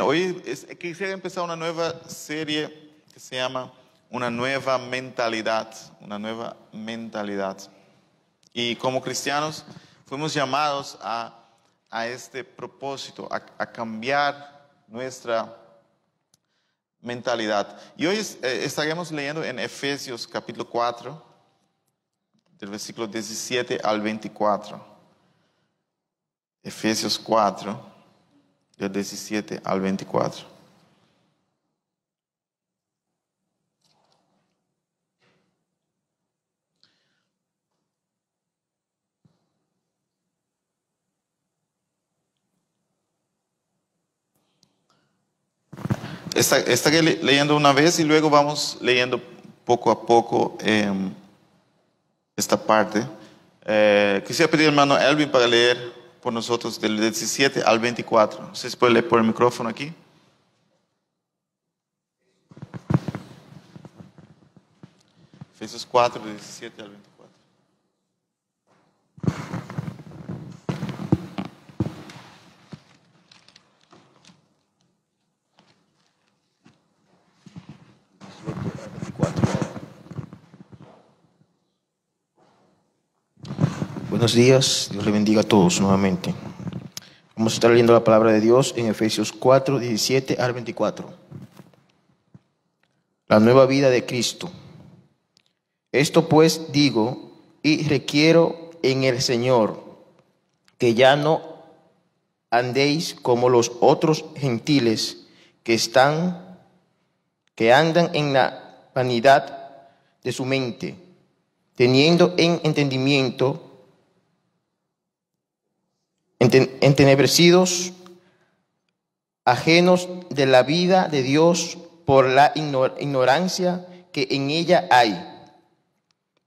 Hoy es- quisiera empezar una nueva serie que se llama Una nueva mentalidad, una nueva mentalidad. Y como cristianos fuimos llamados a, a este propósito, a, cambiar nuestra mentalidad. Y hoy es- eh, estaremos leyendo en Efesios capítulo 4, del versículo 17 al 24. Efesios 4, del 17 al 24. Esta- leyendo una vez y luego vamos leyendo poco a poco em, esta parte. Eh, quisiera pedir al hermano Elvin para leer por nosotros del 17 al 24. ¿Usted se puede leer por el micrófono aquí? Efesios 4, del 17 al 24. Buenos días, Dios le bendiga a todos nuevamente. Vamos a estar leyendo la palabra de Dios en Efesios 4, 17 al 24. La nueva vida de Cristo. Esto pues digo y requiero en el Señor que ya no andéis como los otros gentiles que están, que andan en la vanidad de su mente, teniendo en entendimiento enten- entenebrecidos, ajenos de la vida de Dios por la ignor- ignorancia que en ella hay,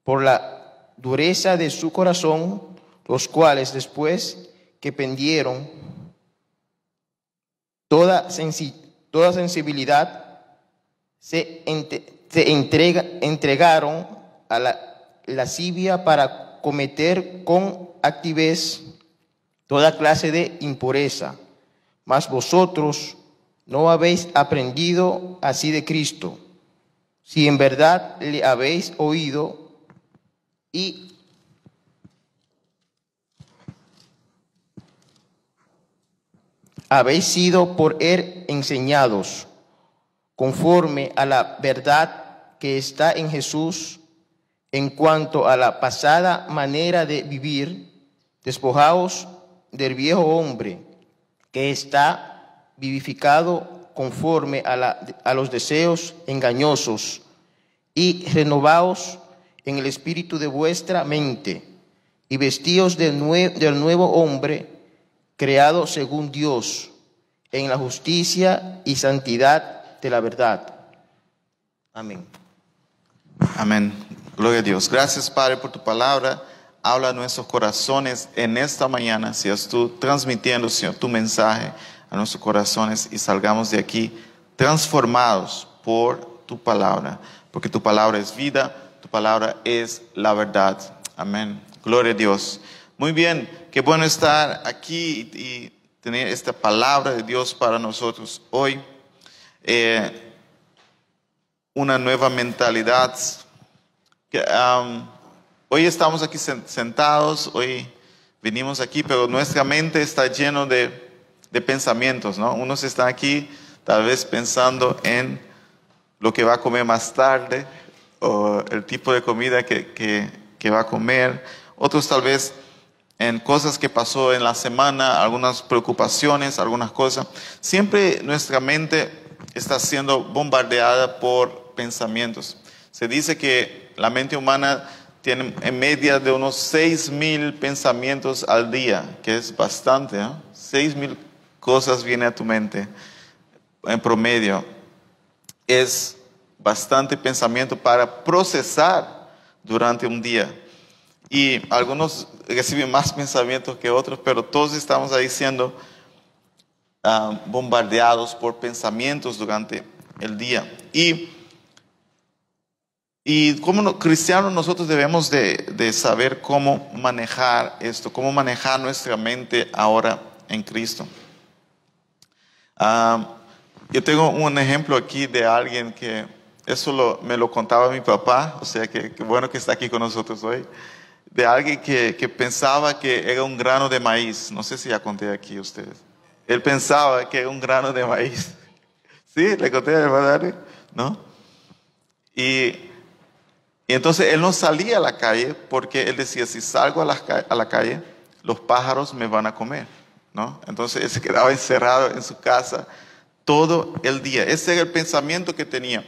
por la dureza de su corazón, los cuales después que pendieron toda, sensi- toda sensibilidad, se, ente- se entrega- entregaron a la lascivia para cometer con activez toda clase de impureza. Mas vosotros no habéis aprendido así de Cristo, si en verdad le habéis oído y habéis sido por él enseñados, conforme a la verdad que está en Jesús, en cuanto a la pasada manera de vivir, despojaos del viejo hombre que está vivificado conforme a, la- a los deseos engañosos y renovaos en el espíritu de vuestra mente y vestíos del, nue- del nuevo hombre creado según Dios en la justicia y santidad de la verdad. Amén. Amén. Gloria a Dios. Gracias, Padre, por tu palabra. Habla a nuestros corazones en esta mañana. Seas tú transmitiendo, Señor, tu mensaje a nuestros corazones y salgamos de aquí transformados por tu palabra. Porque tu palabra es vida, tu palabra es la verdad. Amén. Gloria a Dios. Muy bien, qué bueno estar aquí y, tener esta palabra de Dios para nosotros hoy. Eh, una nueva mentalidad. Que, hoy estamos aquí sen- sentados, hoy venimos aquí, pero nuestra mente está lleno de, de pensamientos, ¿no? Unos están aquí tal vez pensando en lo que va a comer más tarde o el tipo de comida que, que, que va a comer. Otros tal vez en cosas que pasó en la semana, algunas preocupaciones, algunas cosas. Siempre nuestra mente está siendo bombardeada por pensamientos. Se dice que la mente humana tiene en media de unos 6 mil pensamientos al día, que es bastante, ¿eh? 6 mil cosas vienen a tu mente en promedio. Es bastante pensamiento para procesar durante un día. Y algunos reciben más pensamientos que otros, pero todos estamos ahí siendo ah, bombardeados por pensamientos durante el día. Y, y como no- cristianos nosotros debemos de, de saber cómo manejar esto, cómo manejar nuestra mente ahora en Cristo. Ah, Yo tengo un ejemplo aquí de alguien que eso lo- me lo contaba mi papá, o sea que, que bueno que está aquí con nosotros hoy, de alguien que, que pensaba que era un grano de maíz. No sé si ya conté aquí a ustedes. Él pensaba que era un grano de maíz. ¿Sí? ¿Le conté a? ¿No? Y, y entonces él no salía a la calle porque él decía, si salgo a la, calle, los pájaros me van a comer. ¿no? Entonces él se quedaba encerrado en su casa todo el día. Ese era el pensamiento que tenía.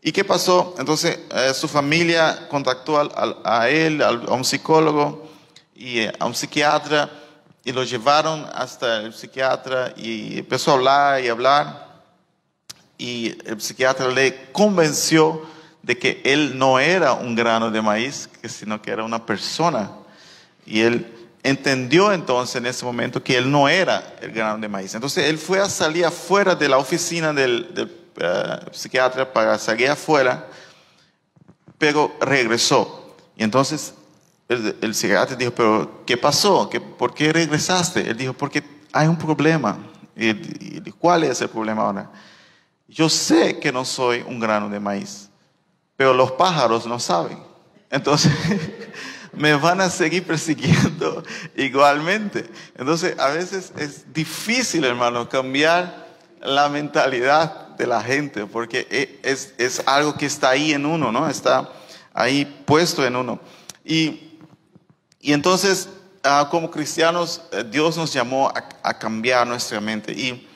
¿Y qué pasó? Entonces eh, su familia contactó a él, a un psicólogo y eh, a un psiquiatra y lo llevaron hasta el psiquiatra y empezó a hablar y hablar y el psiquiatra le convenció de que él no era un grano de maíz, sino que era una persona. Y él entendió entonces en ese momento que él no era el grano de maíz. Entonces él fue a salir afuera de la oficina del, eh, psiquiatra para salir afuera, pero regresó. Y entonces el, el psiquiatra dijo, pero ¿qué pasó? ¿Qué, ¿Por qué regresaste? Él dijo, porque hay un problema. Y, y- ¿Cuál es el problema ahora? Yo sé que no soy un grano de maíz, pero los pájaros no saben. Entonces, me van a seguir persiguiendo igualmente. Entonces, a veces es difícil, hermano, cambiar la mentalidad de la gente, porque e- es, es algo que está ahí en uno, ¿no? Está ahí puesto en uno. Y, y entonces, ah, como cristianos, eh, Dios nos llamó a, a cambiar nuestra mente. Y,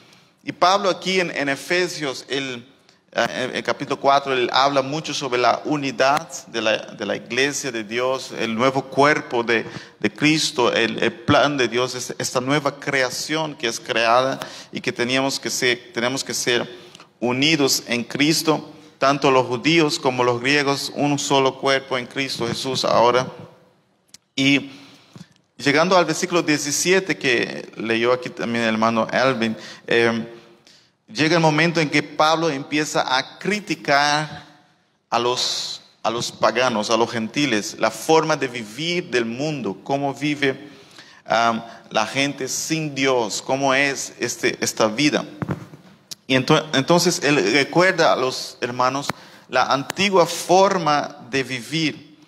y Pablo aquí en, en Efesios, eh, en el capítulo 4, él habla mucho sobre la unidad de la, de la iglesia de Dios, el nuevo cuerpo de, de Cristo, el, plan de Dios, es- esta nueva creación que es creada y que teníamos que tenemos que ser unidos en Cristo, tanto los judíos como los griegos, un solo cuerpo en Cristo Jesús ahora. Y llegando al versículo 17 que leyó aquí también el hermano Elvin, eh, llega el momento en que Pablo empieza a criticar a los, a los paganos, a los gentiles, la forma de vivir del mundo, cómo vive la gente sin Dios, cómo es este, esta vida. Y ento- entonces él recuerda a los hermanos la antigua forma de vivir.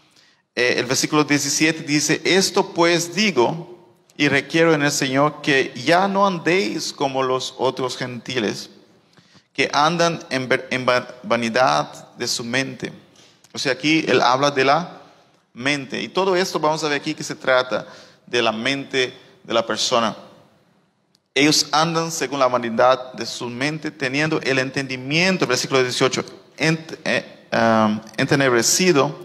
Eh, el versículo 17 dice, esto pues digo y requiero en el Señor que ya no andéis como los otros gentiles, que andan en, vanidad de su mente. O sea, aquí él habla de la mente. Y todo esto vamos a ver aquí que se trata de la mente de la persona. Ellos andan según la vanidad de su mente, teniendo el entendimiento, versículo 18, ent- eh, um, entenebrecido,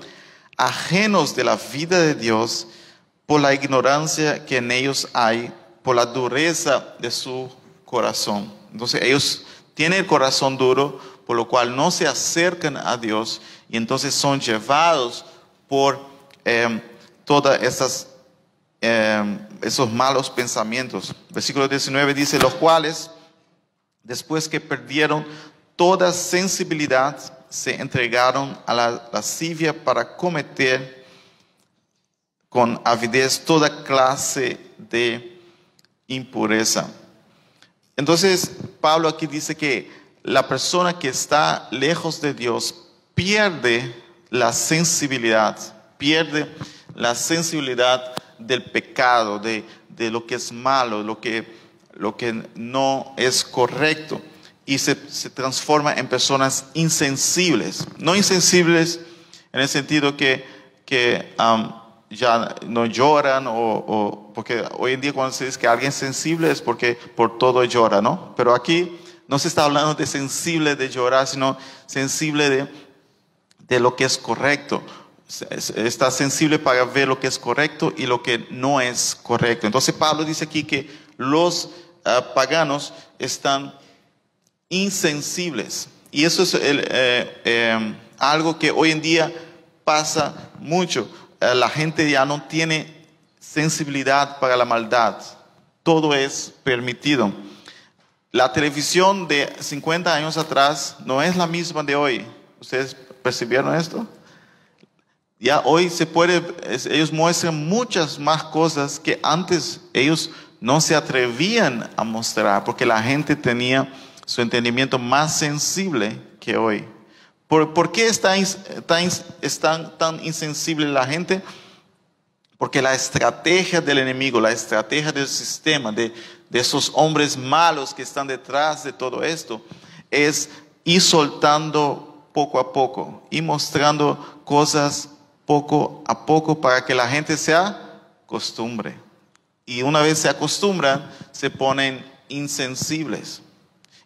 ajenos de la vida de Dios por la ignorancia que en ellos hay, por la dureza de su corazón. Entonces ellos tienen el corazón duro, por lo cual no se acercan a Dios y entonces son llevados por eh, todas estas eh, esos malos pensamientos. Versículo 19 dice, los cuales, después que perdieron toda sensibilidad, se entregaron a la lascivia para cometer con avidez toda clase de impureza. Entonces, Pablo aquí dice que la persona que está lejos de Dios pierde la sensibilidad, pierde la sensibilidad del pecado, de, de lo que es malo, lo que, lo que no es correcto, y se, se transforma en personas insensibles. No insensibles en el sentido que, que ya no lloran, o, porque hoy en día cuando se dice que alguien es sensible es porque por todo llora, ¿no? Pero aquí no se está hablando de sensible de llorar, sino sensible de, de lo que es correcto. Está sensible para ver lo que es correcto y lo que no es correcto. Entonces Pablo dice aquí que los ah, paganos están insensibles. Y eso es el, eh, eh, algo que hoy en día pasa mucho. Eh, la gente ya no tiene sensibilidad para la maldad. Todo es permitido. La televisión de 50 años atrás no es la misma de hoy. ¿Ustedes percibieron esto? Ya hoy se puede, ellos muestran muchas más cosas que antes ellos no se atrevían a mostrar porque la gente tenía su entendimiento más sensible que hoy. ¿Por, qué está, está tan insensible la gente? Porque la estrategia del enemigo, la estrategia del sistema, de, de esos hombres malos que están detrás de todo esto, es ir soltando poco a poco y mostrando cosas poco a poco para que la gente se acostumbre. Y una vez se acostumbran, se ponen insensibles.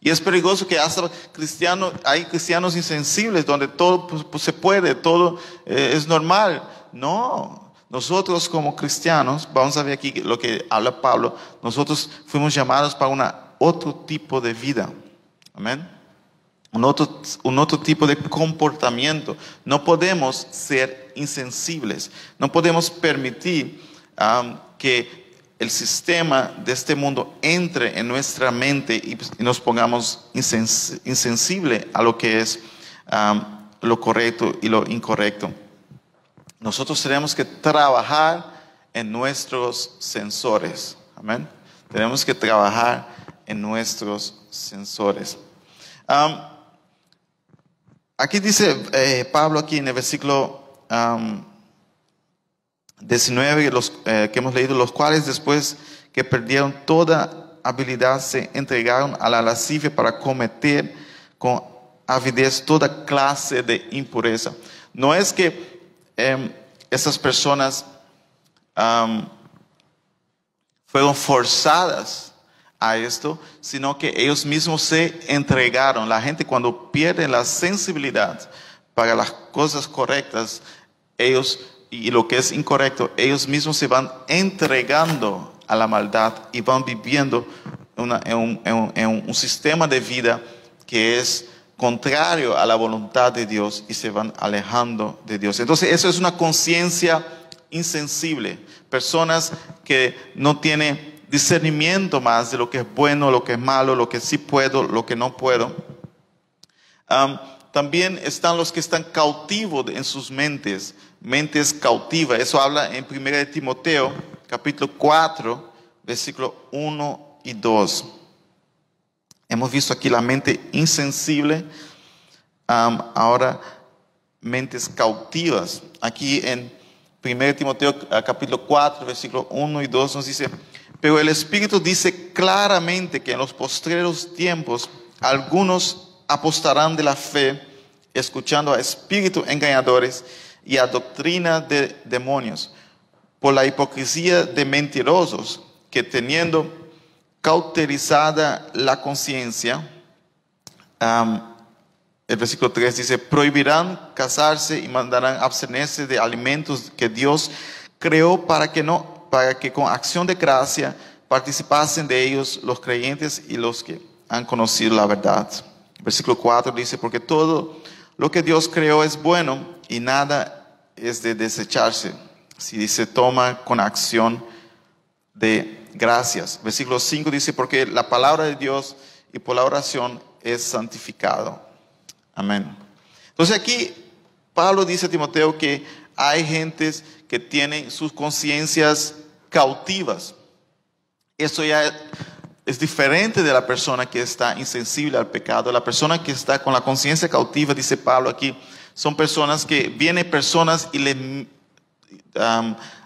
Y es peligroso que hasta cristianos, hay cristianos insensibles donde todo pues, pues, se puede, todo eh, es normal. No, nosotros como cristianos, vamos a ver aquí lo que habla Pablo, nosotros fuimos llamados para una, otro tipo de vida. Amén. Un otro, un otro tipo de comportamiento. No podemos ser insensibles. No podemos permitir que el sistema de este mundo entre en nuestra mente y, nos pongamos insensibles insensible a lo que es lo correcto y lo incorrecto. Nosotros tenemos que trabajar en nuestros sensores. Amén. Tenemos que trabajar en nuestros sensores. Aquí dice eh, Pablo aquí en el versículo 19 los, eh, que hemos leído, los cuales después que perdieron toda habilidad se entregaron a la lascivia para cometer con avidez toda clase de impureza. No es que eh, esas personas fueron forzadas a esto, sino que ellos mismos se entregaron. La gente cuando pierde la sensibilidad para las cosas correctas, ellos y lo que es incorrecto, ellos mismos se van entregando a la maldad y van viviendo en, un, sistema de vida que es contrario a la voluntad de Dios y se van alejando de Dios. Entonces eso es una conciencia insensible. Personas que no tienen discernimiento más de lo que es bueno, lo que es malo, lo que sí puedo, lo que no puedo. También están los que están cautivos en sus mentes mentes cautivas. Eso habla en 1 de Timoteo, capítulo 4, versículo 1 y 2. Hemos visto aquí la mente insensible, ahora mentes cautivas. Aquí en 1 Timoteo capítulo 4, versículo 1 y 2 nos dice, pero el Espíritu dice claramente que en los postreros tiempos algunos apostarán de la fe, escuchando a espíritus engañadores y a doctrina de demonios, por la hipocresía de mentirosos que teniendo cauterizada la conciencia, el versículo 3 dice, prohibirán casarse y mandarán abstenerse de alimentos que Dios creó para que no, para que con acción de gracia participasen de ellos los creyentes y los que han conocido la verdad. Versículo 4 dice, porque todo lo que Dios creó es bueno y nada es de desecharse si se toma con acción de gracias. Versículo 5 dice, porque la palabra de Dios y por la oración es santificado. Amén. Entonces aquí Pablo dice a Timoteo que hay gentes que tienen sus conciencias cautivas. Eso ya es diferente de la persona que está insensible al pecado. La persona que está con la conciencia cautiva, dice Pablo aquí, son personas que vienen personas y le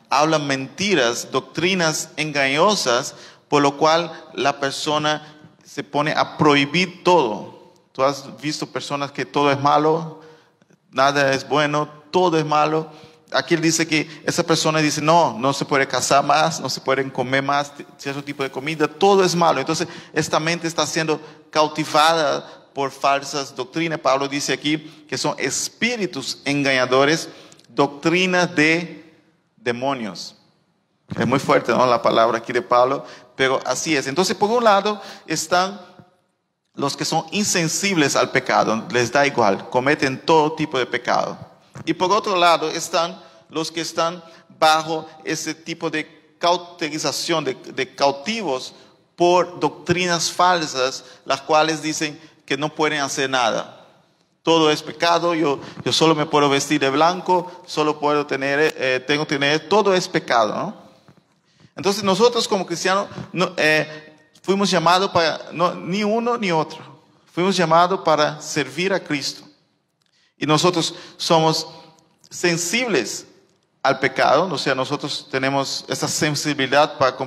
hablan mentiras, doctrinas engañosas, por lo cual la persona se pone a prohibir todo. Tú has visto personas que todo es malo, nada es bueno, todo es malo. Aquí él dice que esa persona dice, no, no se puede casar más, no se pueden comer más cierto tipo de comida, todo es malo. Entonces, esta mente está siendo cautivada por falsas doctrinas. Pablo dice aquí que son espíritus engañadores, doctrinas de demonios. Es muy fuerte, ¿no? La palabra aquí de Pablo, pero así es. Entonces, por un lado están los que son insensibles al pecado, les da igual, cometen todo tipo de pecado. Y por otro lado están los que están bajo ese tipo de cauterización, de, cautivos por doctrinas falsas, las cuales dicen, que no pueden hacer nada. Todo es pecado, yo, yo solo me puedo vestir de blanco, solo puedo tener, eh, tengo que tener, todo es pecado. Entonces nosotros como cristianos no, eh, fuimos llamados para, no, ni uno ni otro. Fuimos llamados para servir a Cristo. Y nosotros somos sensibles al pecado, o sea, nosotros tenemos esa sensibilidad para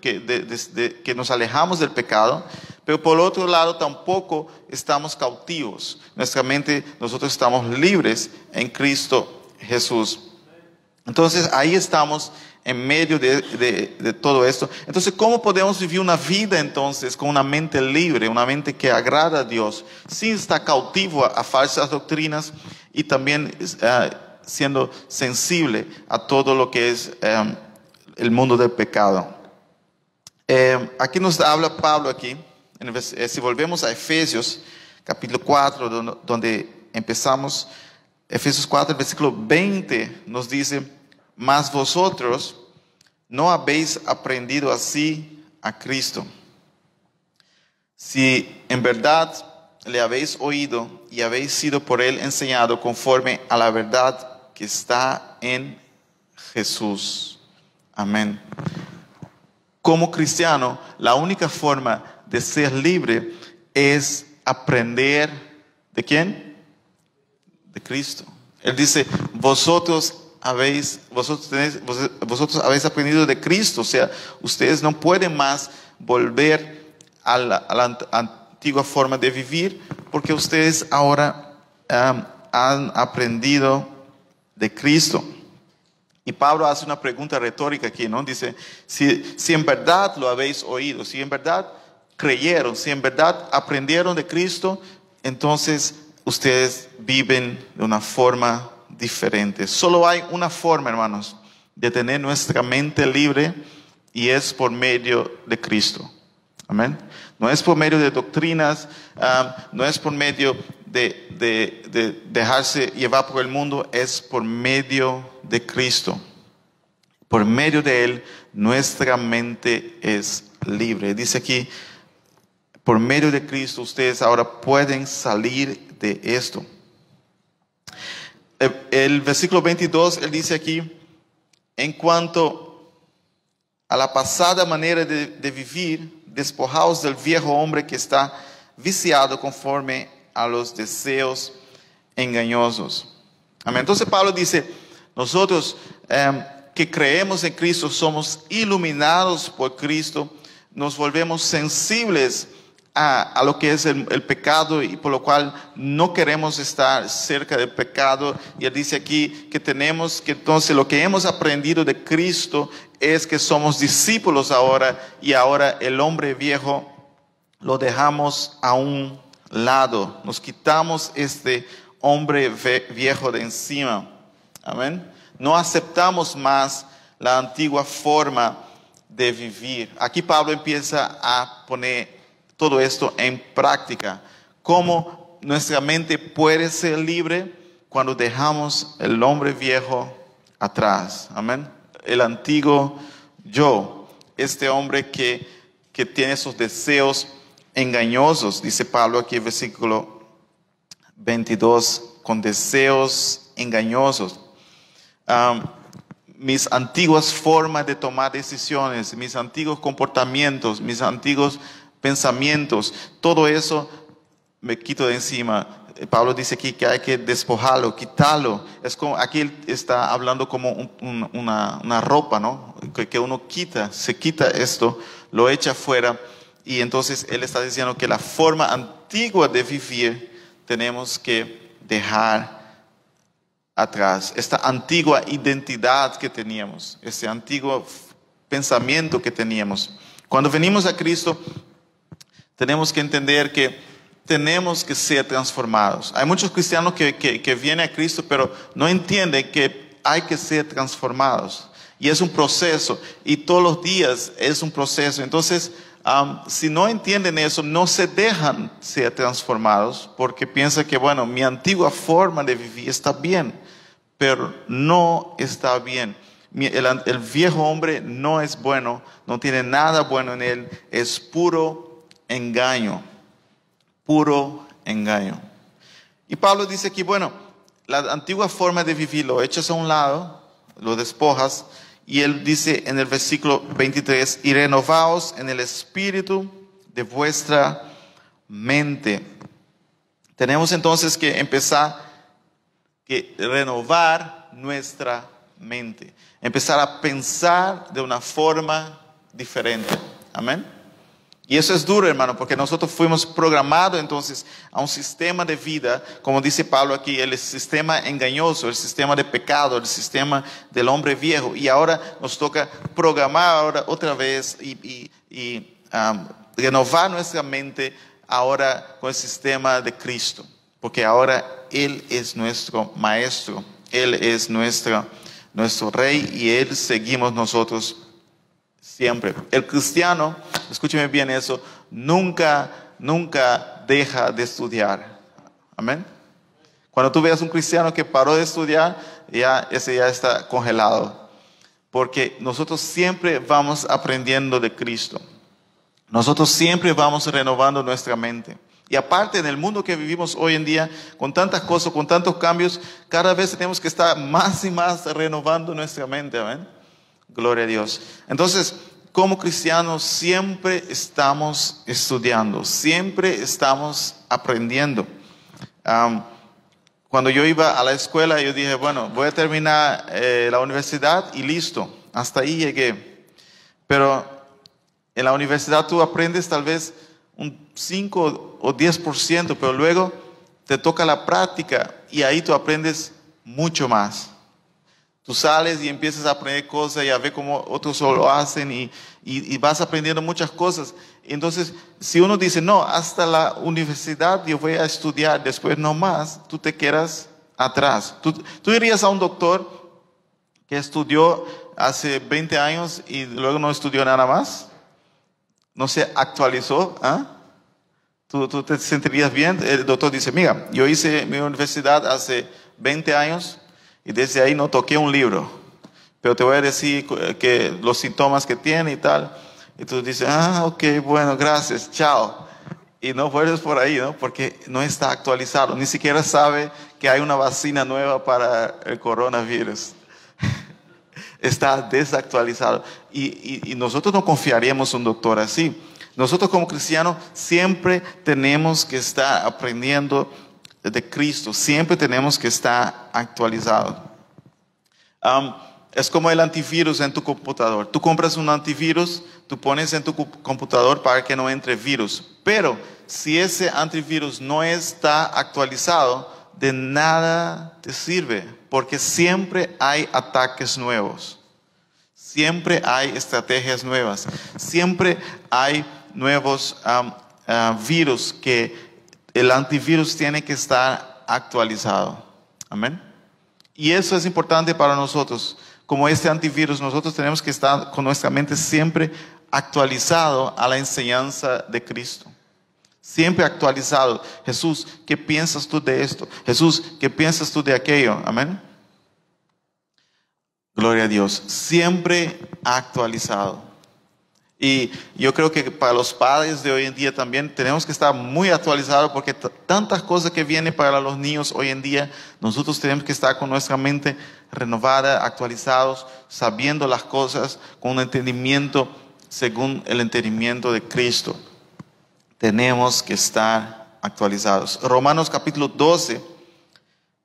que, que nos alejamos del pecado, pero por otro lado tampoco estamos cautivos. Nuestra mente, nosotros estamos libres en Cristo Jesús. Entonces ahí estamos en medio de, todo esto. Entonces, ¿cómo podemos vivir una vida entonces con una mente libre, una mente que agrada a Dios, sin estar cautivo a, falsas doctrinas y también uh, siendo sensible a todo lo que es um, el mundo del pecado? Eh, aquí nos habla Pablo aquí, eh, si volvemos a Efesios capítulo 4, donde, donde empezamos, Efesios 4, versículo 20 nos dice, mas vosotros no habéis aprendido así a Cristo. Si en verdad le habéis oído y habéis sido por él enseñado conforme a la verdad que está en Jesús. Amén. Como cristiano, la única forma de ser libre es aprender de quién? De Cristo. Él dice, vosotros habéis, vosotros, vosotros habéis aprendido de Cristo, o sea, ustedes no pueden más volver a la, antigua forma de vivir porque ustedes ahora han aprendido de Cristo. Y Pablo hace una pregunta retórica aquí, ¿no? Dice, si, si en verdad lo habéis oído, si en verdad creyeron, si en verdad aprendieron de Cristo, entonces ustedes viven de una forma diferentes. Solo hay una forma, hermanos, de tener nuestra mente libre y es por medio de Cristo. Amén. No es por medio de doctrinas, no es por medio de, de, dejarse llevar por el mundo, es por medio de Cristo. Por medio de Él, nuestra mente es libre. Dice aquí, por medio de Cristo, ustedes ahora pueden salir de esto. El, versículo 22, él dice aquí, en cuanto a la pasada manera de, vivir, despojaos del viejo hombre que está viciado conforme a los deseos engañosos. Amén. Entonces Pablo dice, nosotros em, que creemos en Cristo somos iluminados por Cristo, nos volvemos sensibles a, lo que es el, pecado y por lo cual no queremos estar cerca del pecado. Y él dice aquí que tenemos que entonces lo que hemos aprendido de Cristo es que somos discípulos ahora y ahora el hombre viejo lo dejamos a un lado. Nos quitamos este hombre viejo de encima. Amén. No aceptamos más la antigua forma de vivir. Aquí Pablo empieza a poner todo esto en práctica. Cómo nuestra mente puede ser libre cuando dejamos el hombre viejo atrás. Amén. El antiguo yo, este hombre que, que tiene esos deseos engañosos, dice Pablo aquí en versículo 22, con deseos engañosos. mis antiguas formas de tomar decisiones, mis antiguos comportamientos, mis antiguos pensamientos, todo eso me quito de encima. Pablo dice aquí que hay que despojarlo, quitarlo. Es como, aquí está hablando como una, una, ropa, ¿no? Que, que, uno quita, se quita esto, lo echa afuera. Y entonces él está diciendo que la forma antigua de vivir tenemos que dejar atrás. Esta antigua identidad que teníamos, este antiguo pensamiento que teníamos. Cuando venimos a Cristo, tenemos que entender que tenemos que ser transformados. Hay muchos cristianos que, que, vienen a Cristo, pero no entienden que hay que ser transformados. Y es un proceso, y todos los días es un proceso. Entonces, si no entienden eso, no se dejan ser transformados porque piensan que, bueno, mi antigua forma de vivir está bien, pero no está bien. El viejo hombre no es bueno, no tiene nada bueno en él, es puro engaño, puro engaño. Y Pablo dice aquí, bueno, la antigua forma de vivir lo echas a un lado, lo despojas, y él dice en el versículo 23, y renovaos en el espíritu de vuestra mente. Tenemos entonces que empezar que renovar nuestra mente, empezar a pensar de una forma diferente. Amén. Y eso es duro, hermano, porque nosotros fuimos programados entonces a un sistema de vida, como dice Pablo aquí, el sistema engañoso, el sistema de pecado, el sistema del hombre viejo. Y ahora nos toca programar ahora otra vez y, renovar nuestra mente ahora con el sistema de Cristo, porque ahora Él es nuestro maestro, Él es nuestro, nuestro rey y Él seguimos nosotros Siempre. El cristiano, escúcheme bien eso, nunca, nunca deja de estudiar. Amén. Cuando tú veas un cristiano que paró de estudiar, ya ese ya está congelado. Porque nosotros siempre vamos aprendiendo de Cristo. Nosotros siempre vamos renovando nuestra mente. Y aparte, en el mundo que vivimos hoy en día, con tantas cosas, con tantos cambios, cada vez tenemos que estar más y más renovando nuestra mente. Amén. Gloria a Dios. Entonces, como cristianos siempre estamos estudiando, siempre estamos aprendiendo. cuando yo iba a la escuela, yo dije, bueno, voy a terminar eh, la universidad y listo, hasta ahí llegué. Pero en la universidad tú aprendes tal vez un 5 o 10%, pero luego te toca la práctica y ahí tú aprendes mucho más. Tú sales y empiezas a aprender cosas y a ver cómo otros lo hacen y, y, vas aprendiendo muchas cosas. Entonces, si uno dice, no, hasta la universidad yo voy a estudiar, después no más, tú te quedas atrás. Tú, irías a un doctor que estudió hace 20 años y luego no estudió nada más, no se actualizó, ¿ah? ¿Tú, ¿Tú, te sentirías bien? El doctor dice, mira, yo hice mi universidad hace 20 años, y desde ahí no toqué un libro, pero te voy a decir que los síntomas que tiene y tal. Y tú dices, ah, ok, bueno, gracias, chao. Y no vuelves por ahí, ¿no? Porque no está actualizado, ni siquiera sabe que hay una vacuna nueva para el coronavirus. está desactualizado. Y, y nosotros no confiaríamos en un doctor así. Nosotros como cristianos siempre tenemos que estar aprendiendo de Cristo, siempre tenemos que estar actualizados. es como el antivirus en tu computador. Tú compras un antivirus, tú pones en tu computador para que no entre virus. Pero si ese antivirus no está actualizado, de nada te sirve, porque siempre hay ataques nuevos. Siempre hay estrategias nuevas. Siempre hay nuevos virus que el antivirus tiene que estar actualizado. Amén. Y eso es importante para nosotros. Como este antivirus, nosotros tenemos que estar con nuestra mente siempre actualizado a la enseñanza de Cristo. Siempre actualizado. Jesús, ¿qué piensas tú de esto? Jesús, ¿qué piensas tú de aquello? Amén. Gloria a Dios. Siempre actualizado. Y yo creo que para los padres de hoy en día también tenemos que estar muy actualizados porque tantas cosas que vienen para los niños hoy en día, nosotros tenemos que estar con nuestra mente renovada, actualizados, sabiendo las cosas con un entendimiento según el entendimiento de Cristo. Tenemos que estar actualizados. Romanos capítulo 12,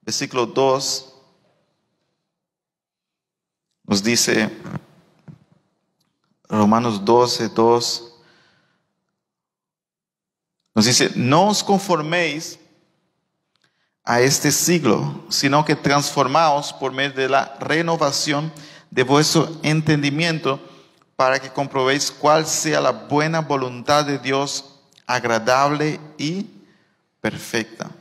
versículo 2, nos dice, Romanos 12, 2. Nos dice, no os conforméis a este siglo, sino que transformaos por medio de la renovación de vuestro entendimiento para que comprobéis cuál sea la buena voluntad de Dios, agradable y perfecta.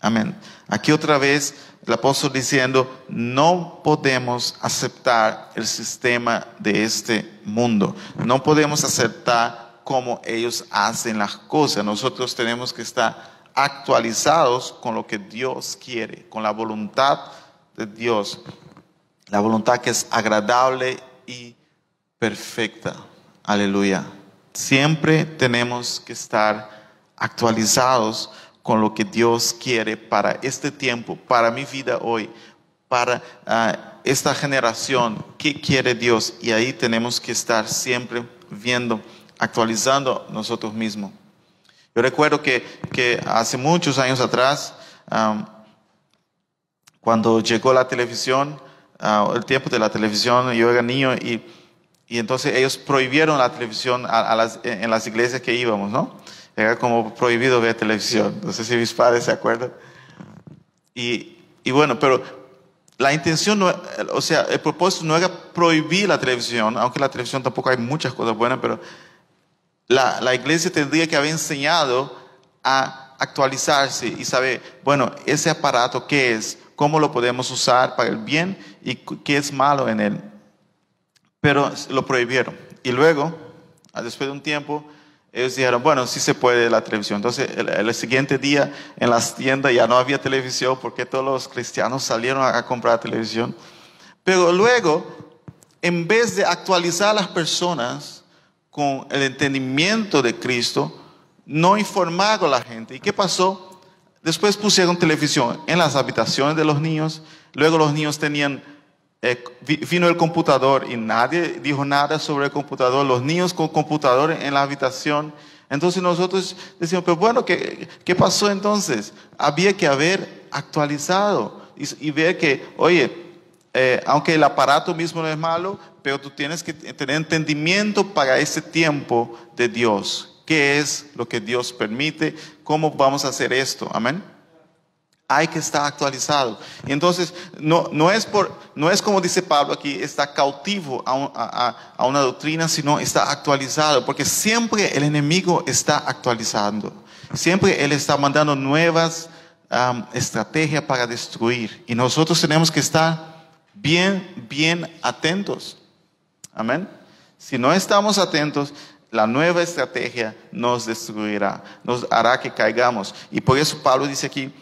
Amén. Aquí otra vez el apóstol diciendo, no podemos aceptar el sistema de este mundo, no podemos aceptar cómo ellos hacen las cosas, nosotros tenemos que estar actualizados con lo que Dios quiere, con la voluntad de Dios, la voluntad que es agradable y perfecta. Aleluya. Siempre tenemos que estar actualizados con lo que Dios quiere para este tiempo, para mi vida hoy, para ah, esta generación, qué quiere Dios. Y ahí tenemos que estar siempre viendo, actualizando nosotros mismos. Yo recuerdo que, que hace muchos años atrás, cuando llegó la televisión, uh, el tiempo de la televisión, yo era niño y, y entonces ellos prohibieron la televisión las, en las iglesias que íbamos, ¿no? Era como prohibido ver televisión. No sé si mis padres se acuerdan. Y, y bueno, pero la intención, no, o sea, el propósito no era prohibir la televisión, aunque la televisión tampoco hay muchas cosas buenas, pero la, la iglesia tendría que haber enseñado a actualizarse y saber, bueno, ese aparato qué es, cómo lo podemos usar para el bien y qué es malo en él. Pero lo prohibieron. Y luego, después de un tiempo, ellos dijeron, bueno, sí se puede la televisión. Entonces, el, siguiente día en las tiendas ya no había televisión porque todos los cristianos salieron a, a comprar televisión. Pero luego, en vez de actualizar a las personas con el entendimiento de Cristo, no informaron a la gente. ¿Y qué pasó? Después pusieron televisión en las habitaciones de los niños. Luego los niños tenían eh, vino el computador y nadie dijo nada sobre el computador, los niños con computador en la habitación. Entonces nosotros decimos, pero bueno, ¿qué, qué pasó entonces? Había que haber actualizado y, y ver que, oye, eh, aunque el aparato mismo no es malo, pero tú tienes que tener entendimiento para ese tiempo de Dios. ¿Qué es lo que Dios permite? ¿Cómo vamos a hacer esto? Amén hay que estar actualizado. Y entonces, no, no, es por, no es como dice Pablo aquí, está cautivo a, a, a, una doctrina, sino está actualizado, porque siempre el enemigo está actualizando. Siempre él está mandando nuevas estrategias para destruir. Y nosotros tenemos que estar bien, bien atentos. Amén. Si no estamos atentos, la nueva estrategia nos destruirá, nos hará que caigamos. Y por eso Pablo dice aquí,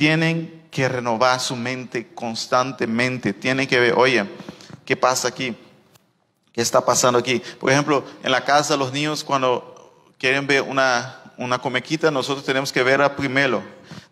tienen que renovar su mente constantemente. Tienen que ver, oye, ¿qué pasa aquí? ¿Qué está pasando aquí? Por ejemplo, en la casa los niños cuando quieren ver una, una comequita, nosotros tenemos que verla primero.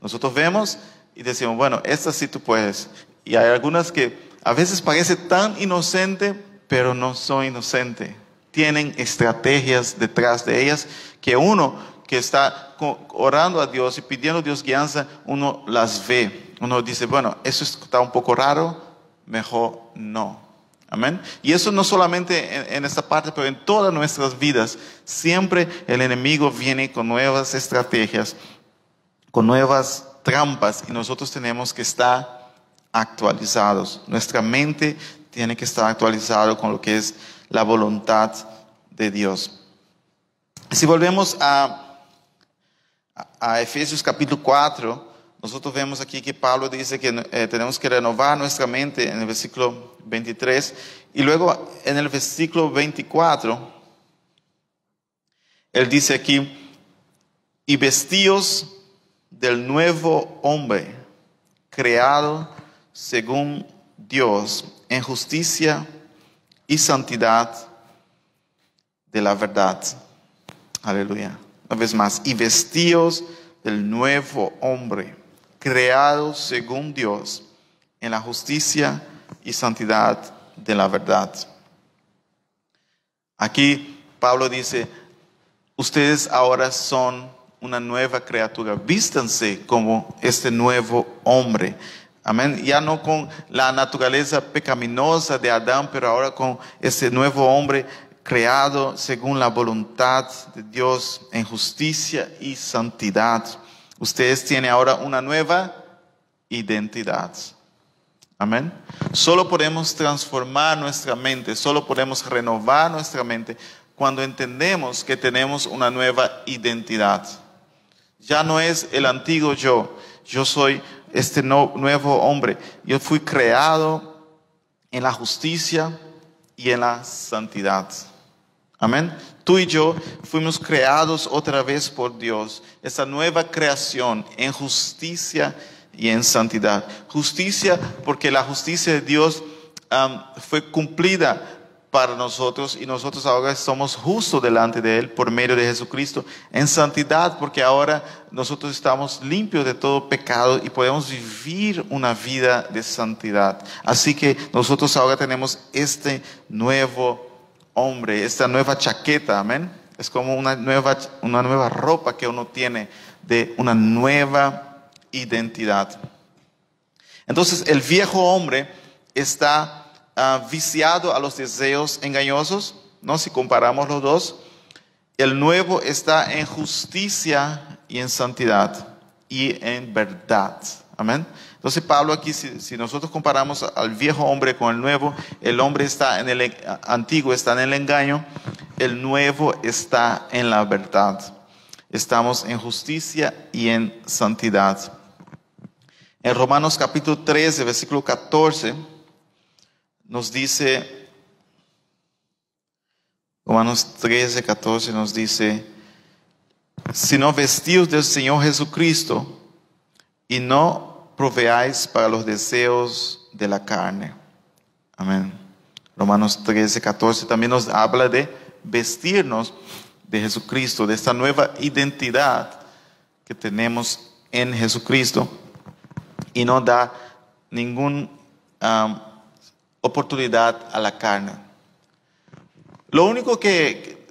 Nosotros vemos y decimos, bueno, esta sí tú puedes. Y hay algunas que a veces parece tan inocente, pero no son inocentes. Tienen estrategias detrás de ellas que uno que está orando a Dios y pidiendo a Dios guianza, uno las ve. Uno dice, bueno, eso está un poco raro, mejor no. Amén. Y eso no solamente en, en, esta parte, pero en todas nuestras vidas. Siempre el enemigo viene con nuevas estrategias, con nuevas trampas y nosotros tenemos que estar actualizados. Nuestra mente tiene que estar actualizada con lo que es la voluntad de Dios. Si volvemos a a Efesios capítulo 4, nosotros vemos aquí que Pablo dice que eh, tenemos que renovar nuestra mente en el versículo 23 y luego en el versículo 24, él dice aquí, y vestíos del nuevo hombre, creado según Dios, en justicia y santidad de la verdad. Aleluya. Una vez más, y vestíos del nuevo hombre, creado según Dios, en la justicia y santidad de la verdad. Aquí Pablo dice, ustedes ahora son una nueva criatura, vístanse como este nuevo hombre. Amén. Ya no con la naturaleza pecaminosa de Adán, pero ahora con este nuevo hombre creado según la voluntad de Dios en justicia y santidad. Ustedes tienen ahora una nueva identidad. Amén. Solo podemos transformar nuestra mente, solo podemos renovar nuestra mente cuando entendemos que tenemos una nueva identidad. Ya no es el antiguo yo, yo soy este nuevo hombre. Yo fui creado en la justicia y en la santidad. Amén. Tú y yo fuimos creados otra vez por Dios, esa nueva creación en justicia y en santidad. Justicia porque la justicia de Dios fue cumplida para nosotros y nosotros ahora somos justos delante de Él por medio de Jesucristo. En santidad porque ahora nosotros estamos limpios de todo pecado y podemos vivir una vida de santidad. Así que nosotros ahora tenemos este nuevo hombre, esta nueva chaqueta, amén. Es como una nueva, una nueva ropa que uno tiene de una nueva identidad. Entonces el viejo hombre está ah, viciado a los deseos engañosos, ¿no? Si comparamos los dos. El nuevo está en justicia y en santidad y en verdad. Amén. Entonces Pablo aquí, si, nosotros comparamos al viejo hombre con el nuevo, el hombre está en el antiguo, está en el engaño, el nuevo está en la verdad. Estamos en justicia y en santidad. En Romanos capítulo 13, versículo 14, nos dice, Romanos 13, 14 nos dice, sino vestidos del Señor Jesucristo y no proveáis para los deseos de la carne. Amén. Romanos 13, 14 también nos habla de vestirnos de Jesucristo, de esta nueva identidad que tenemos en Jesucristo y no da ninguna oportunidad a la carne. Lo único que,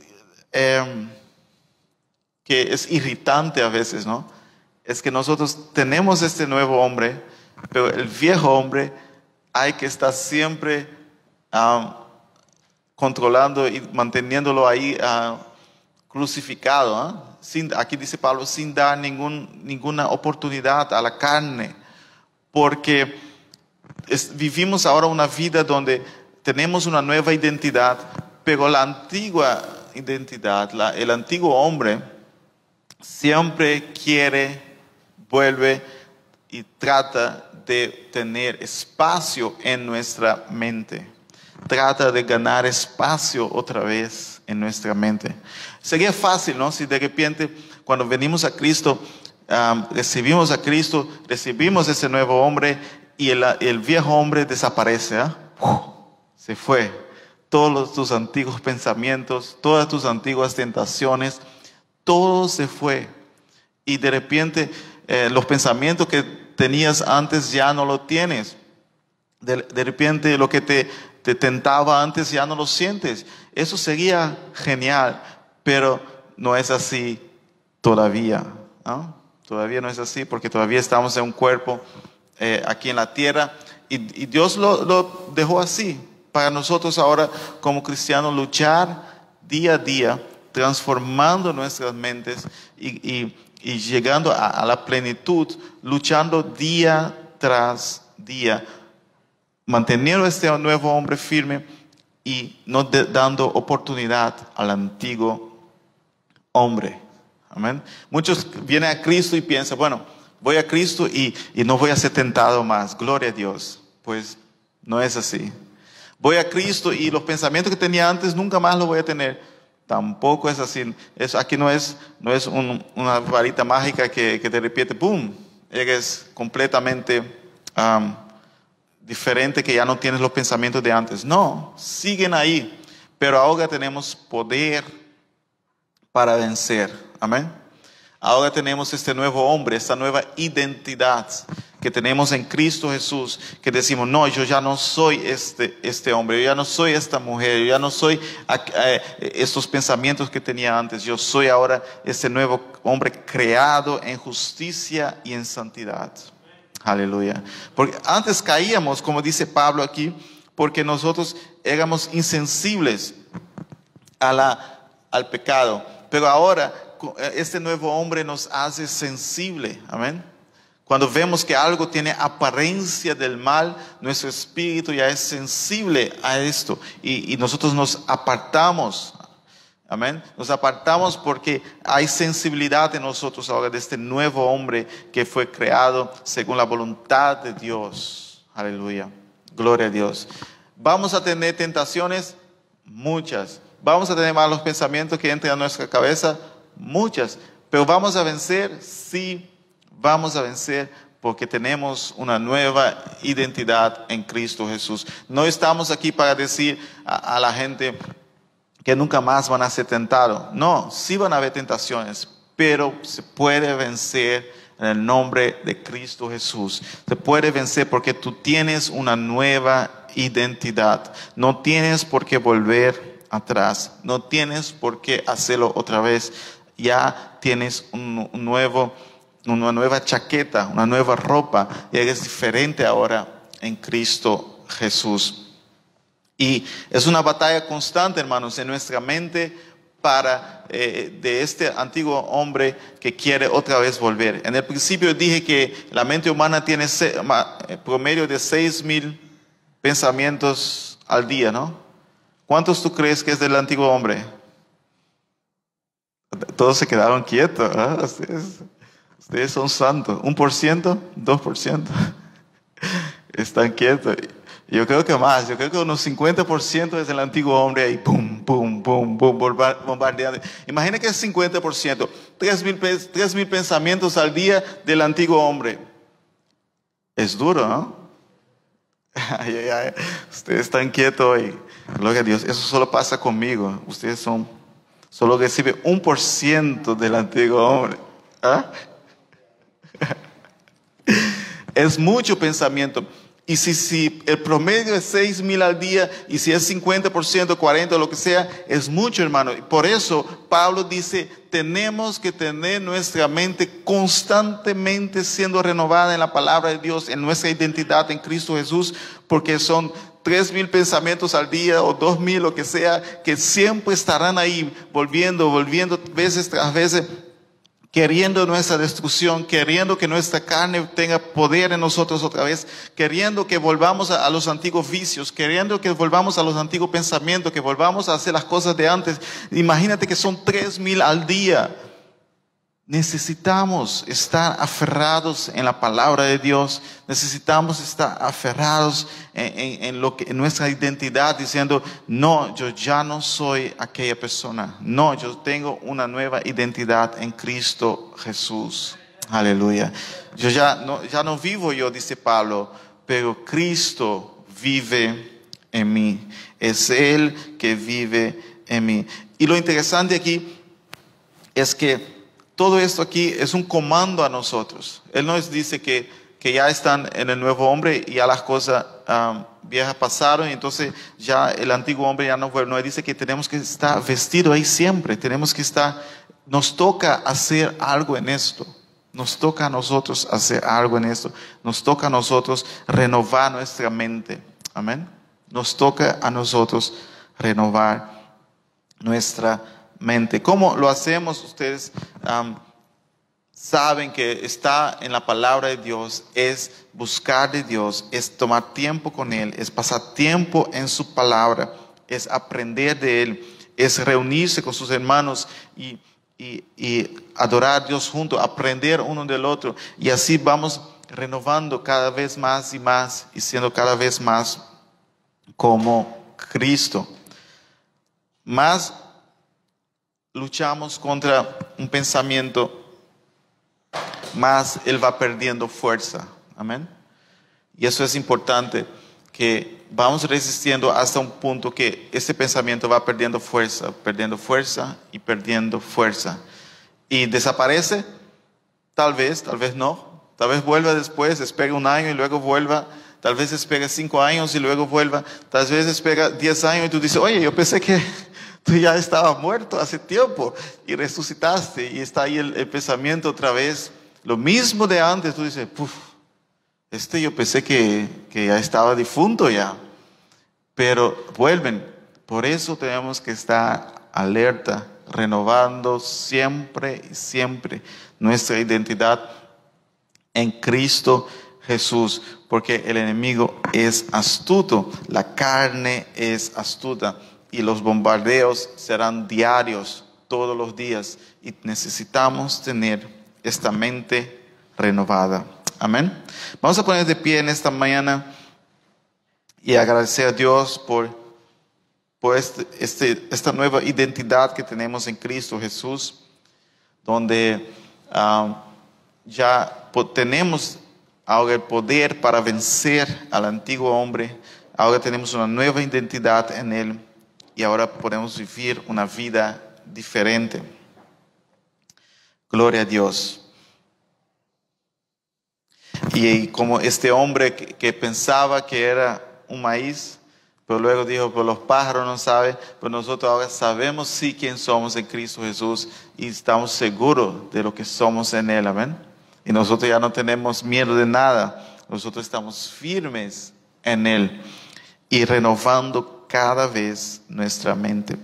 em, que es irritante a veces, ¿no? Es que nosotros tenemos este nuevo hombre, pero el viejo hombre hay que estar siempre controlando y manteniéndolo ahí ah, crucificado. ¿ah? Sin, aquí dice Pablo, sin dar ninguna oportunidad a la carne, porque vivimos ahora una vida donde tenemos una nueva identidad, pero la antigua identidad, el antiguo hombre, siempre quiere vuelve y trata de tener espacio en nuestra mente. Trata de ganar espacio otra vez en nuestra mente. Sería fácil, ¿no? Si de repente cuando venimos a Cristo, recibimos a Cristo, recibimos ese nuevo hombre y el, viejo hombre desaparece. ¿ah? Se fue. Todos tus antiguos pensamientos, todas tus antiguas tentaciones, todo se fue. Y de repente eh, los pensamientos que tenías antes ya no lo tienes. De, repente lo que te, te, tentaba antes ya no lo sientes. Eso sería genial, pero no es así todavía. Todavía no es así porque todavía estamos en un cuerpo eh, aquí en la tierra y, Dios lo, lo, dejó así para nosotros ahora como cristianos luchar día a día transformando nuestras mentes y y llegando a, la plenitud, luchando día tras día, manteniendo este nuevo hombre firme y no dando oportunidad al antiguo hombre. Amén. Muchos vienen a Cristo y piensan, bueno, voy a Cristo y, y no voy a ser tentado más. Gloria a Dios. Pues no es así. Voy a Cristo y los pensamientos que tenía antes nunca más los voy a tener Tampoco es así. Eso aquí no es, no es una varita mágica que, que te repite, ¡pum! Eres completamente diferente que ya no tienes los pensamientos de antes. No, siguen ahí. Pero ahora tenemos poder para vencer. Amén. Ahora tenemos este nuevo hombre, esta nueva identidad que tenemos en Cristo Jesús, que decimos, no, yo ya no soy este, este hombre, yo ya no soy esta mujer, yo ya no soy eh, estos pensamientos que tenía antes, yo soy ahora este nuevo hombre creado en justicia y en santidad. Aleluya. Porque antes caíamos, como dice Pablo aquí, porque nosotros éramos insensibles a la, al pecado, pero ahora este nuevo hombre nos hace sensible, amén cuando vemos que algo tiene apariencia del mal, nuestro espíritu ya es sensible a esto y, nosotros nos apartamos. Amén. Nos apartamos porque hay sensibilidad en nosotros ahora de este nuevo hombre que fue creado según la voluntad de Dios. Aleluya. Gloria a Dios. Vamos a tener tentaciones, muchas. Vamos a tener malos pensamientos que entran a nuestra cabeza, muchas. Pero vamos a vencer, sí vamos a vencer porque tenemos una nueva identidad en Cristo Jesús. No estamos aquí para decir a, la gente que nunca más van a ser tentados. No, sí van a haber tentaciones, pero se puede vencer en el nombre de Cristo Jesús. Se puede vencer porque tú tienes una nueva identidad. No tienes por qué volver atrás. No tienes por qué hacerlo otra vez. Ya tienes un, un nuevo, una nueva chaqueta, una nueva ropa. Y eres diferente ahora en Cristo Jesús. Y es una batalla constante, hermanos, en nuestra mente para eh, de este antiguo hombre que quiere otra vez volver. En el principio dije que la mente humana tiene eh, promedio de seis mil pensamientos al día, ¿no? ¿Cuántos tú crees que es del antiguo hombre? Todos se quedaron quietos. Ustedes, son santos. ¿Un por ciento? ¿Dos por ciento? Están quietos. Yo creo que más. Yo creo que unos 50% es del antiguo hombre ahí. Pum, pum, pum, pum, bomba- bombardeando. Imagina que es 50%. Tres mil, pe- tres mil pensamientos al día del antiguo hombre. Es duro, ¿no? Ay, ay, ay. Ustedes están quietos hoy. Gloria a Dios. Eso solo pasa conmigo. Ustedes son, solo reciben un por ciento del antiguo hombre. ¿Ah? Es mucho pensamiento. Y si, si el promedio es 6 mil al día, y si es 50%, 40%, lo que sea, es mucho, hermano. Por eso Pablo dice, tenemos que tener nuestra mente constantemente siendo renovada en la palabra de Dios, en nuestra identidad en Cristo Jesús, porque son tres mil pensamientos al día o dos mil, lo que sea, que siempre estarán ahí, volviendo, volviendo veces tras veces queriendo nuestra destrucción, queriendo que nuestra carne tenga poder en nosotros otra vez, queriendo que volvamos a, los antiguos vicios, queriendo que volvamos a los antiguos pensamientos, que volvamos a hacer las cosas de antes. Imagínate que son tres mil al día. Necesitamos estar aferrados en la palabra de Dios, necesitamos estar aferrados en, lo que, en nuestra identidad, diciendo, no, yo ya no soy aquella persona, no, yo tengo una nueva identidad en Cristo Jesús. Aleluya. Yo ya no, ya no vivo yo, dice Pablo, pero Cristo vive en mí. Es Él que vive en mí. Y lo interesante aquí es que todo esto aquí es un comando a nosotros. Él nos dice que, que ya están en el nuevo hombre y ya las cosas viejas pasaron entonces ya el antiguo hombre ya no vuelve. No, dice que tenemos que estar vestido ahí siempre, tenemos que estar, nos toca hacer algo en esto. Nos toca a nosotros hacer algo en esto. Nos toca a nosotros renovar nuestra mente. Amén. Nos toca a nosotros renovar nuestra mente. ¿Cómo lo hacemos? Ustedes saben que está en la palabra de Dios, es buscar de Dios, es tomar tiempo con Él, es pasar tiempo en su palabra, es aprender de Él, es reunirse con sus hermanos y, y, y adorar Dios juntos, aprender uno del otro. Y así vamos renovando cada vez más y más y siendo cada vez más como Cristo. Más luchamos contra un pensamiento, más él va perdiendo fuerza. Amén. Y eso es importante, que vamos resistiendo hasta un punto que ese pensamiento va perdiendo fuerza, perdiendo fuerza y perdiendo fuerza. Y desaparece, tal vez, tal vez no, tal vez vuelva después, espera un año y luego vuelva, tal vez espera cinco años y luego vuelva, tal vez espera diez años y tú dices, oye, yo pensé que tú ya estabas muerto hace tiempo y resucitaste. Y está ahí el, el pensamiento otra vez, lo mismo de antes, tú dices, puf, este yo pensé que, que ya estaba difunto ya, pero vuelven, por eso tenemos que estar alerta, renovando siempre y siempre nuestra identidad en Cristo Jesús, porque el enemigo es astuto, la carne es astuta y los bombardeos serán diarios todos los días y necesitamos tener esta mente renovada. Amén. Vamos a poner de pie en esta mañana y agradecer a Dios por, por este, este, esta nueva identidad que tenemos en Cristo Jesús, donde ah, ya tenemos ahora el poder para vencer al antiguo hombre, ahora tenemos una nueva identidad en Él y ahora podemos vivir una vida diferente. Gloria a Dios. Y como este hombre que, pensaba que era un maíz, Pero luego dijo, pues los pájaros no saben, pero nosotros ahora sabemos sí quién somos en Cristo Jesús y estamos seguros de lo que somos en Él, amén. Y nosotros ya no tenemos miedo de nada, nosotros estamos firmes en Él y renovando cada vez nuestra mente.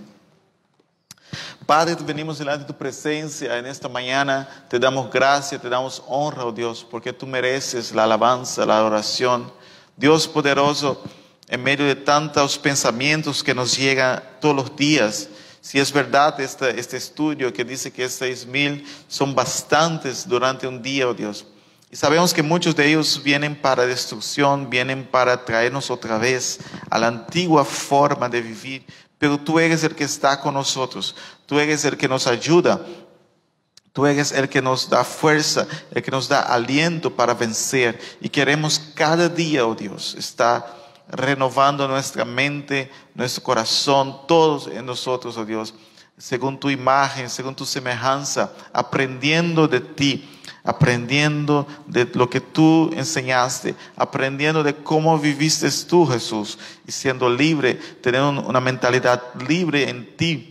Padre, venimos delante de tu presencia en esta mañana, te damos gracia, te damos honra, oh Dios, porque tú mereces la alabanza, la adoración. Dios poderoso, en medio de tantos pensamientos que nos llegan todos los días, si es verdad este, este estudio que dice que seis mil son bastantes durante un día, oh Dios. Y sabemos que muchos de ellos vienen para destrucción, vienen para traernos otra vez a la antigua forma de vivir, pero tú eres el que está con nosotros, tú eres el que nos ayuda, tú eres el que nos da fuerza, el que nos da aliento para vencer. Y queremos cada día, oh Dios, estar renovando nuestra mente, nuestro corazón, todos en nosotros, oh Dios, según tu imagen, según tu semejanza, aprendiendo de ti, aprendiendo de lo que tú enseñaste, aprendiendo de cómo viviste tú, Jesús, y siendo libre, teniendo una mentalidad libre en ti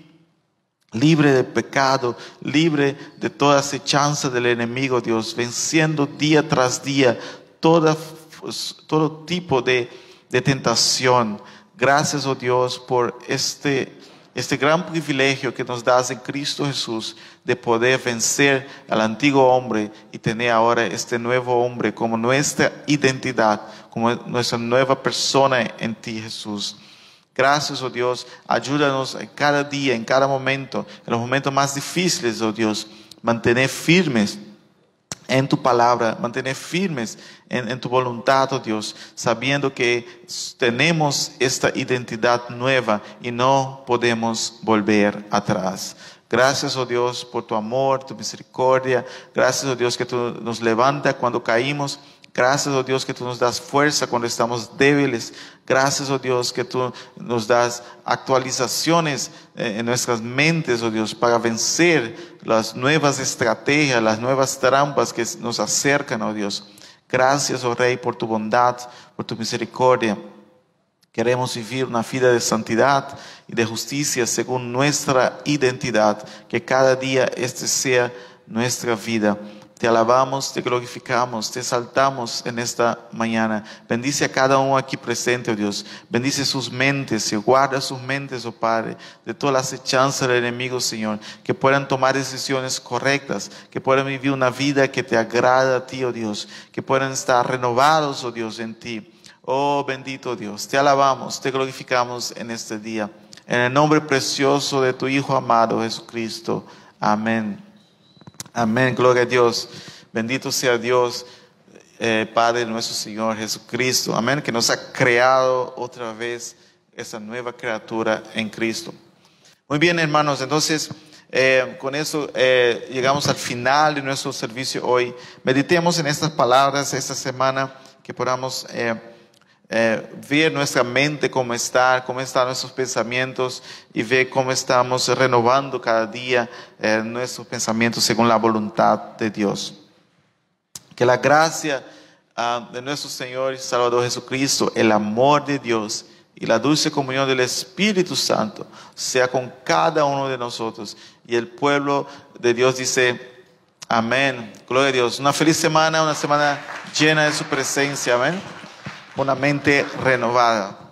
libre de pecado, libre de toda acechanza del enemigo, Dios, venciendo día tras día toda, pues, todo tipo de de tentación. Gracias, oh Dios, por este, este gran privilegio que nos das en Cristo Jesús de poder vencer al antiguo hombre y tener ahora este nuevo hombre como nuestra identidad, como nuestra nueva persona en ti, Jesús. Gracias, oh Dios, ayúdanos en cada día, en cada momento, en los momentos más difíciles, oh Dios, mantener firmes en tu palabra, mantener firmes en, tu voluntad, oh Dios, sabiendo que tenemos esta identidad nueva y no podemos volver atrás. Gracias, oh Dios, por tu amor, tu misericordia. Gracias, oh Dios, que tú nos levanta cuando caímos Gracias, oh Dios, que tú nos das fuerza cuando estamos débiles. Gracias, oh Dios, que tú nos das actualizaciones eh, en nuestras mentes, oh Dios, para vencer las nuevas estrategias, las nuevas trampas que nos acercan, oh Dios. Gracias, oh Rey, por tu bondad, por tu misericordia. Queremos vivir una vida de santidad y de justicia según nuestra identidad, que cada día este sea nuestra vida. Te alabamos, te glorificamos, te exaltamos en esta mañana. Bendice a cada uno aquí presente, oh Dios. Bendice sus mentes y guarda sus mentes, oh Padre, de toda la acechanza del enemigo, Señor. Que puedan tomar decisiones correctas, que puedan vivir una vida que te agrada a ti, oh Dios. Que puedan estar renovados, oh Dios, en ti. Oh bendito Dios, te alabamos, te glorificamos en este día. En el nombre precioso de tu Hijo amado Jesucristo. Amén. Amén, gloria a Dios. Bendito sea Dios, eh, Padre nuestro Señor Jesucristo. Amén, que nos ha creado otra vez esa nueva criatura en Cristo. Muy bien, hermanos, entonces eh, con eso eh, llegamos al final de nuestro servicio hoy. Meditemos en estas palabras esta semana, que podamos eh, ver nuestra mente cómo está, cómo están nuestros pensamientos y ver cómo estamos renovando cada día eh, nuestros pensamientos según la voluntad de Dios. Que la gracia ah, de nuestro Señor y Salvador Jesucristo, el amor de Dios y la dulce comunión del Espíritu Santo sea con cada uno de nosotros. Y el pueblo de Dios dice, amén. Gloria a Dios. Una feliz semana, una semana llena de su presencia. Amén una mente renovada.